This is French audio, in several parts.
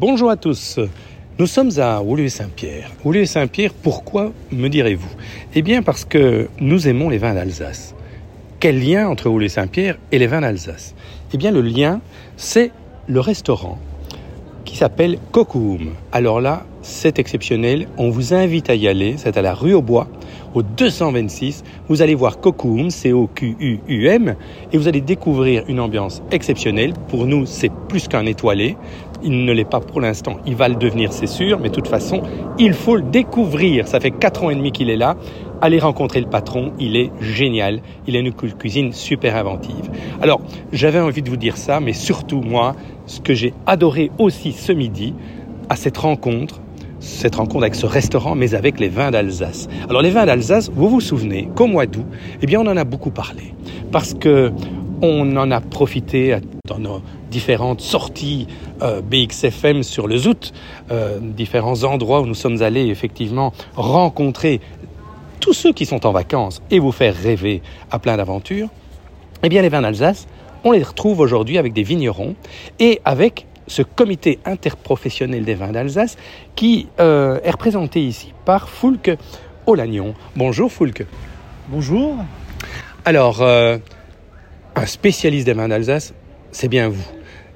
Bonjour à tous. Nous sommes à Woluwe-Saint-Pierre. Woluwe-Saint-Pierre, pourquoi me direz-vous? Eh bien parce que nous aimons les vins d'Alsace. Quel lien entre Woluwe-Saint-Pierre et les vins d'Alsace? Eh bien le lien, c'est le restaurant qui s'appelle Cocoum. Alors là, c'est exceptionnel. On vous invite à y aller. C'est à la rue au Bois, au 226. Vous allez voir Cocoum, C-O-Q-U-U-M, et vous allez découvrir une ambiance exceptionnelle. Pour nous, c'est plus qu'un étoilé. Il ne l'est pas pour l'instant. Il va le devenir, c'est sûr. Mais de toute façon, il faut le découvrir. Ça fait quatre ans et demi qu'il est là. Allez rencontrer le patron, il est génial, il a une cuisine super inventive. Alors, j'avais envie de vous dire ça, mais surtout moi, ce que j'ai adoré aussi ce midi, à cette rencontre, cette rencontre avec ce restaurant, mais avec les vins d'Alsace. Alors les vins d'Alsace, vous vous souvenez qu'au mois d'août, eh bien on en a beaucoup parlé, parce que on en a profité dans nos différentes sorties euh, BXFM sur le Zout, euh, différents endroits où nous sommes allés effectivement rencontrer tous ceux qui sont en vacances et vous faire rêver à plein d'aventures. Eh bien les vins d'Alsace, on les retrouve aujourd'hui avec des vignerons et avec ce comité interprofessionnel des vins d'Alsace qui euh, est représenté ici par Foulque Olagnon. Bonjour Foulque. Bonjour. Alors, euh, un spécialiste des vins d'Alsace, c'est bien vous.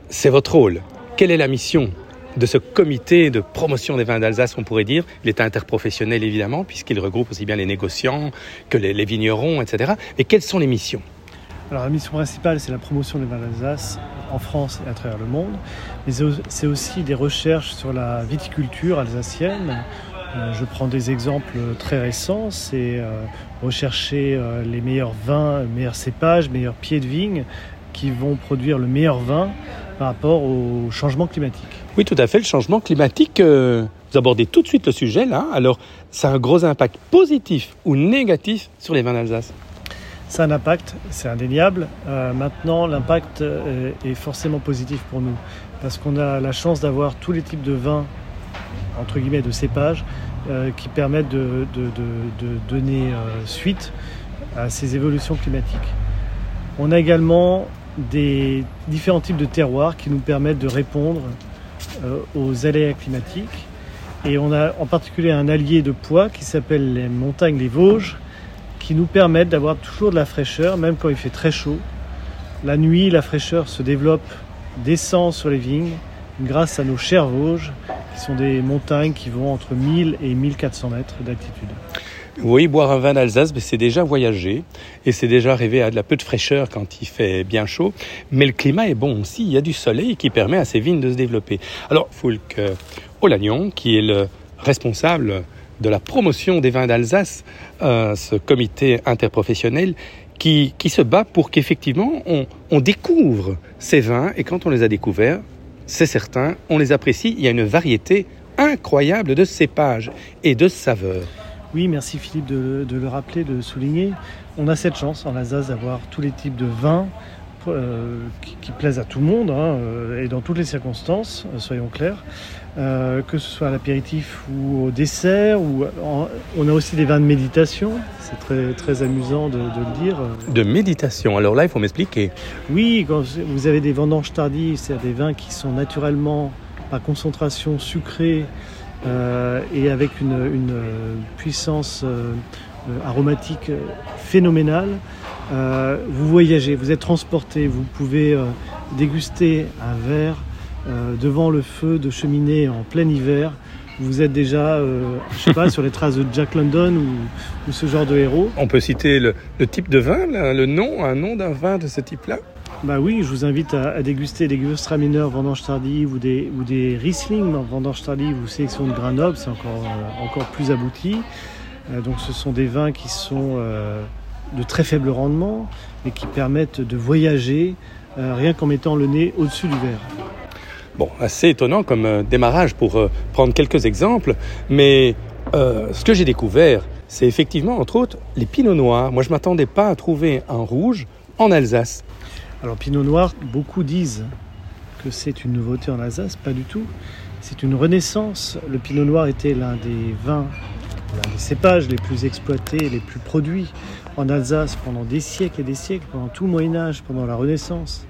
C'est votre rôle. Quelle est la mission de ce comité de promotion des vins d'Alsace, on pourrait dire? Il est interprofessionnel évidemment, puisqu'il regroupe aussi bien les négociants que les, vignerons, etc. Et quelles sont les missions? Alors la mission principale, c'est la promotion des vins d'Alsace en France et à travers le monde, mais c'est aussi des recherches sur la viticulture alsacienne. Euh, je prends des exemples très récents, c'est euh, rechercher euh, les meilleurs vins, meilleurs cépages, meilleurs pieds de vigne qui vont produire le meilleur vin par rapport au changement climatique. Oui, tout à fait, le changement climatique, vous abordez tout de suite le sujet là, alors ça a un gros impact positif ou négatif sur les vins d'Alsace? Ça a un impact, c'est indéniable. Euh, maintenant, l'impact euh, est forcément positif pour nous parce qu'on a la chance d'avoir tous les types de vins, entre guillemets, de cépages euh, qui permettent de, donner suite à ces évolutions climatiques. On a également des différents types de terroirs qui nous permettent de répondre aux aléas climatiques. Et on a en particulier un allié de poids qui s'appelle les montagnes les Vosges, qui nous permettent d'avoir toujours de la fraîcheur, même quand il fait très chaud. La nuit, la fraîcheur se développe, descend sur les vignes grâce à nos chers Vosges, qui sont des montagnes qui vont entre 1000 et 1400 mètres d'altitude. Oui, boire un vin d'Alsace, ben, c'est déjà voyager et c'est déjà rêver à de la peu de fraîcheur quand il fait bien chaud. Mais le climat est bon aussi, il y a du soleil qui permet à ces vignes de se développer. Alors, Foulque Olagnon, qui est le responsable de la promotion des vins d'Alsace, euh, ce comité interprofessionnel qui, qui se bat pour qu'effectivement on, découvre ces vins et quand on les a découverts, c'est certain, on les apprécie. Il y a une variété incroyable de cépages et de saveurs. Oui, merci Philippe de, le rappeler, de souligner. On a cette chance en Alsace d'avoir tous les types de vins euh, qui, plaisent à tout le monde hein, euh, et dans toutes les circonstances, soyons clairs. Euh, que ce soit à l'apéritif ou au dessert. Ou on a aussi des vins de méditation. C'est très, très amusant de, le dire. De méditation. Alors là, il faut m'expliquer. Oui, quand vous avez des vendanges tardives, c'est-à-dire des vins qui sont naturellement par concentration sucrée euh, et avec une, puissance euh, aromatique phénoménale. Vous voyagez, vous êtes transporté, vous pouvez déguster un verre euh, devant le feu de cheminée en plein hiver, vous êtes déjà, euh, je sais pas, sur les traces de Jack London ou, ce genre de héros. On peut citer le, type de vin, le nom, un nom d'un vin de ce type-là? Bah oui, je vous invite à, déguster des Gewürztraminer vendange tardive ou des, ou des Riesling vendange tardive ou sélection de Grenoble, c'est encore, euh, encore plus abouti. donc ce sont des vins qui sont de très faible rendement et qui permettent de voyager rien qu'en mettant le nez au-dessus du verre. Bon, assez étonnant comme euh, démarrage pour euh, prendre quelques exemples, mais euh, ce que j'ai découvert, c'est effectivement, entre autres, les pinots noirs. Moi, je ne m'attendais pas à trouver un rouge en Alsace. Alors, pinot noir, beaucoup disent que c'est une nouveauté en Alsace, pas du tout. C'est une renaissance. Le pinot noir était l'un des vins, l'un des cépages les plus exploités, les plus produits en Alsace pendant des siècles et des siècles, pendant tout le Moyen Âge, pendant la Renaissance.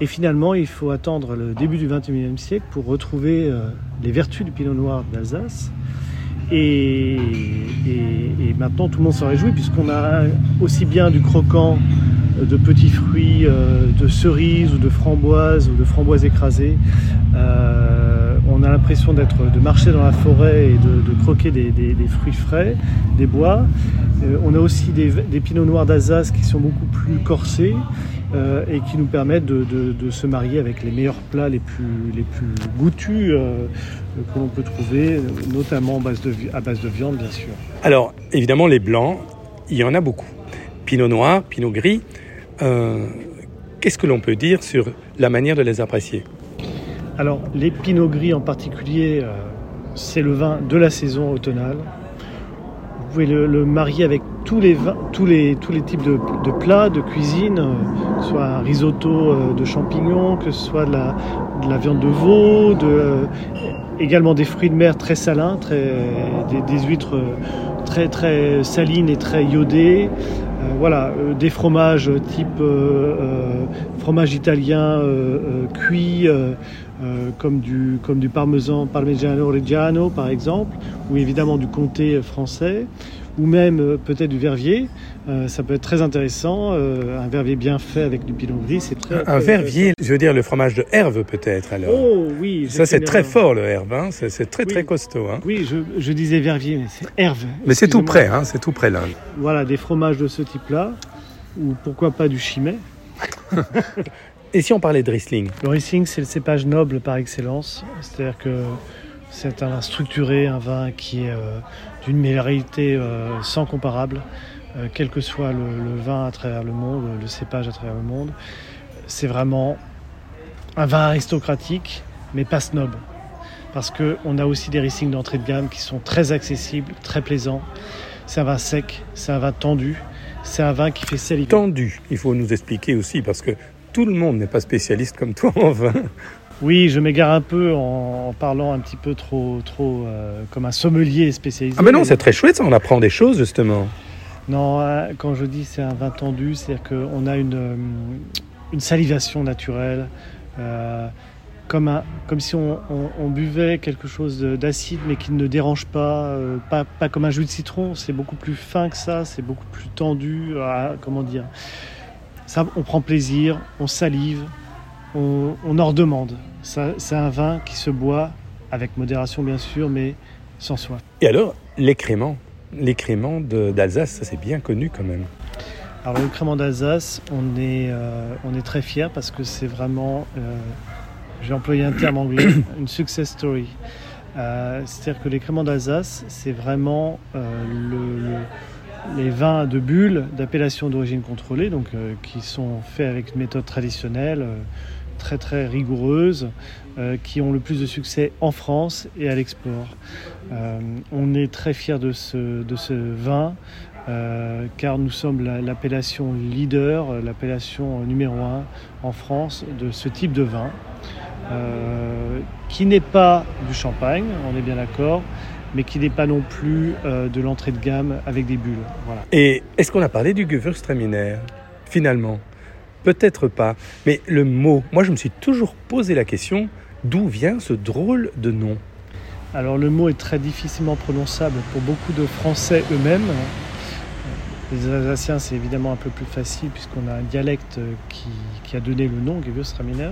Et finalement, il faut attendre le début du XXIe siècle pour retrouver euh, les vertus du pinot noir d'Alsace. Et, maintenant, tout le monde s'en réjouit puisqu'on a aussi bien du croquant euh, de petits fruits, euh, de cerises ou de framboises ou de framboises écrasées. On a l'impression d'être, de marcher dans la forêt et de, croquer des, fruits frais, des bois. on a aussi des, pinots noirs d'Alsace qui sont beaucoup plus corsés. Euh, et qui nous permettent de, se marier avec les meilleurs plats les plus, les goûtus euh, que l'on peut trouver, notamment à base, de, à base de viande, bien sûr. Alors, évidemment, les blancs, il y en a beaucoup. Pinot noir, pinot gris. Euh, qu'est-ce que l'on peut dire sur la manière de les apprécier? Alors, les pinots gris en particulier, c'est le vin de la saison automnale. Vous pouvez le marier avec tous les, tous les, tous les types de, plats, de cuisine, euh, que ce soit un risotto euh, de champignons, que ce soit de la, de la viande de veau, euh, également des fruits de mer très salins, très, des, huîtres très, très salines et très iodées. Voilà, des fromages type fromage italien cuit, comme, du, comme du parmesan, parmigiano reggiano par exemple, ou évidemment du comté français ou même euh, peut-être du vervier. Euh, ça peut être très intéressant. Euh, un vervier bien fait avec du pinot gris, c'est très. Un vervier, je veux dire le fromage de herve peut-être alors. Oh oui. Ça c'est très fort le herve, hein. c'est très très costaud. Hein. Oui, je, je, disais vervier, mais c'est herve. Mais c'est tout près, hein, c'est tout près là. Voilà, des fromages de ce type-là, ou pourquoi pas du chimay. Et si on parlait de Riesling? Le Riesling, c'est le cépage noble par excellence. C'est-à-dire que c'est un vin structuré, un vin qui est d'une minéralité euh, sans comparable, euh, quel que soit le, vin à travers le monde, le cépage à travers le monde. C'est vraiment un vin aristocratique, mais pas snob. Parce qu'on a aussi des Riesling d'entrée de gamme qui sont très accessibles, très plaisants. C'est un vin sec, c'est un vin tendu, c'est un vin qui fait saliver. Tendu, il faut nous expliquer aussi, parce que tout le monde n'est pas spécialiste comme toi en vin. Oui, je m'égare un peu en, parlant un petit peu trop, trop euh, comme un sommelier spécialisé. Ah mais non, c'est très chouette, ça, on apprend des choses justement. Non, euh, quand je dis c'est un vin tendu, c'est-à-dire qu'on a une, euh, une salivation naturelle, comme, un, comme si on, buvait quelque chose d'acide mais qui ne dérange pas, pas, pas, comme un jus de citron, c'est beaucoup plus fin que ça, c'est beaucoup plus tendu, comment dire. Ça, on prend plaisir, on salive, on, en redemande. C'est un vin qui se boit avec modération bien sûr, mais sans soin. Et alors, l'écrément L'écrément d'Alsace, ça c'est bien connu quand même. Alors le crément d'Alsace, on, est, euh, on est très fiers parce que c'est vraiment, euh, j'ai employé un terme anglais, une success story. Euh, c'est-à-dire que les créments d'Alsace, c'est vraiment les vins de bulles d'appellation d'origine contrôlée, donc qui sont faits avec une méthode traditionnelle très très rigoureuses euh, qui ont le plus de succès en France et à l'export. Euh, on est très fiers de ce, vin euh, car nous sommes l'appellation leader, l'appellation numéro un en France de ce type de vin qui n'est pas du champagne, on est bien d'accord, mais qui n'est pas non plus de l'entrée de gamme avec des bulles. Voilà. Et est-ce qu'on a parlé du Gewürztraminer finalement? Peut-être pas. Mais le mot, moi je me suis toujours posé la question, d'où vient ce drôle de nom? Alors le mot est très difficilement prononçable pour beaucoup de Français eux-mêmes. Les Alsaciens, c'est évidemment un peu plus facile puisqu'on a un dialecte qui, a donné le nom, Gewürztraminer.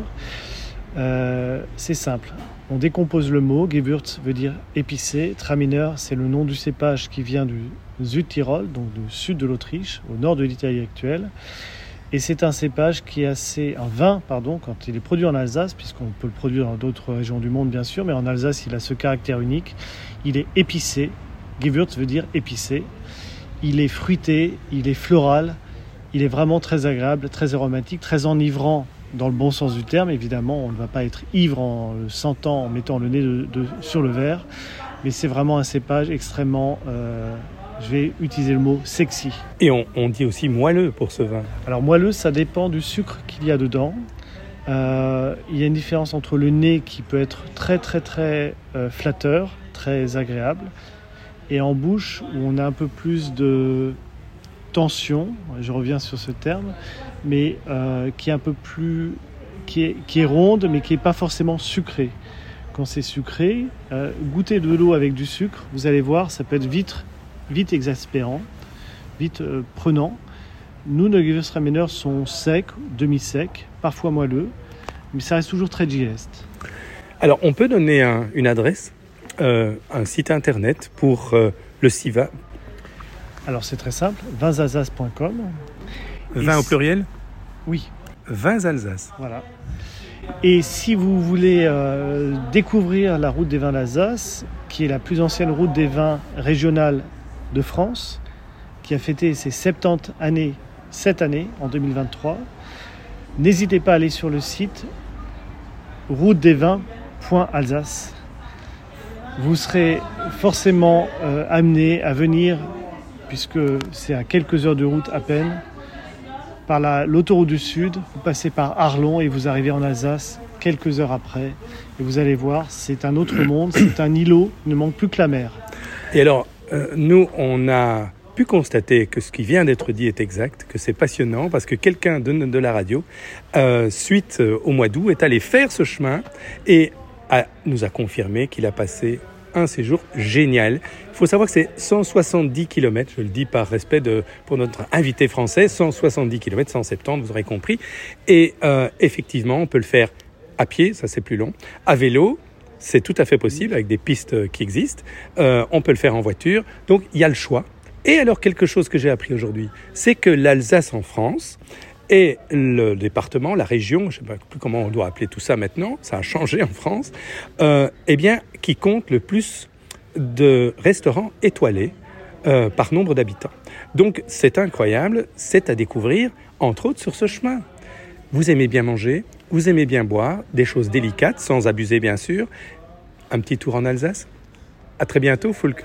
Euh, c'est simple. On décompose le mot. Gewürz veut dire épicé. Traminer, c'est le nom du cépage qui vient du Südtirol, donc du sud de l'Autriche, au nord de l'Italie actuelle. Et c'est un cépage qui est assez, un vin, pardon, quand il est produit en Alsace, puisqu'on peut le produire dans d'autres régions du monde bien sûr, mais en Alsace il a ce caractère unique. Il est épicé. Gewürz veut dire épicé. Il est fruité, il est floral, il est vraiment très agréable, très aromatique, très enivrant dans le bon sens du terme. Évidemment, on ne va pas être ivre en le sentant, en mettant le nez sur le verre, mais c'est vraiment un cépage extrêmement euh, je vais utiliser le mot sexy. Et on, dit aussi moelleux pour ce vin. Alors moelleux, ça dépend du sucre qu'il y a dedans. Euh, il y a une différence entre le nez qui peut être très très très euh, flatteur, très agréable, et en bouche où on a un peu plus de tension, je reviens sur ce terme, mais euh, qui est un peu plus qui est, qui est ronde, mais qui n'est pas forcément sucrée. Quand c'est sucré, goûtez de l'eau avec du sucre, vous allez voir, ça peut être vite, vite exaspérant, vite euh, prenant. Nous, nos Gewürztraminer sont secs, demi-secs, parfois moelleux, mais ça reste toujours très digeste. Alors, on peut donner un- une adresse, euh, un site internet pour euh, le SIVA, Alors c'est très simple, vinsalsace.com. vin au si- pluriel, Oui, vins Alsace. Voilà. Et si vous voulez euh, découvrir la route des vins d'Alsace, qui est la plus ancienne route des vins régionale de France, qui a fêté ses 70 années cette année, en 2023, n'hésitez pas à aller sur le site routedesvins.alsace. Vous serez forcément euh, amené à venir, puisque c'est à quelques heures de route à peine, par la- l'autoroute du Sud, vous passez par Arlon et vous arrivez en Alsace quelques heures après. Et vous allez voir, c'est un autre monde, c'est un îlot, il ne manque plus que la mer. Et alors, euh, nous, on a pu constater que ce qui vient d'être dit est exact, que c'est passionnant, parce que quelqu'un de, de la radio, euh, suite euh, au mois d'août, est allé faire ce chemin et nous a confirmé qu'il a passé un séjour génial. Il faut savoir que c'est 170 km, je le dis par respect de, pour notre invité français, 170 km, 170, vous aurez compris. Et effectivement, on peut le faire à pied, ça c'est plus long, à vélo, c'est tout à fait possible avec des pistes qui existent. Euh, on peut le faire en voiture. Donc il y a le choix. Et alors quelque chose que j'ai appris aujourd'hui, c'est que l'Alsace en France est le département, la région, je ne sais plus comment on doit appeler tout ça maintenant, ça a changé en France, euh, eh bien qui compte le plus de restaurants étoilés euh, par nombre d'habitants. Donc c'est incroyable, c'est à découvrir, entre autres sur ce chemin. Vous aimez bien manger, vous aimez bien boire, des choses délicates, sans abuser bien sûr. Un petit tour en Alsace. À très bientôt, Foulk.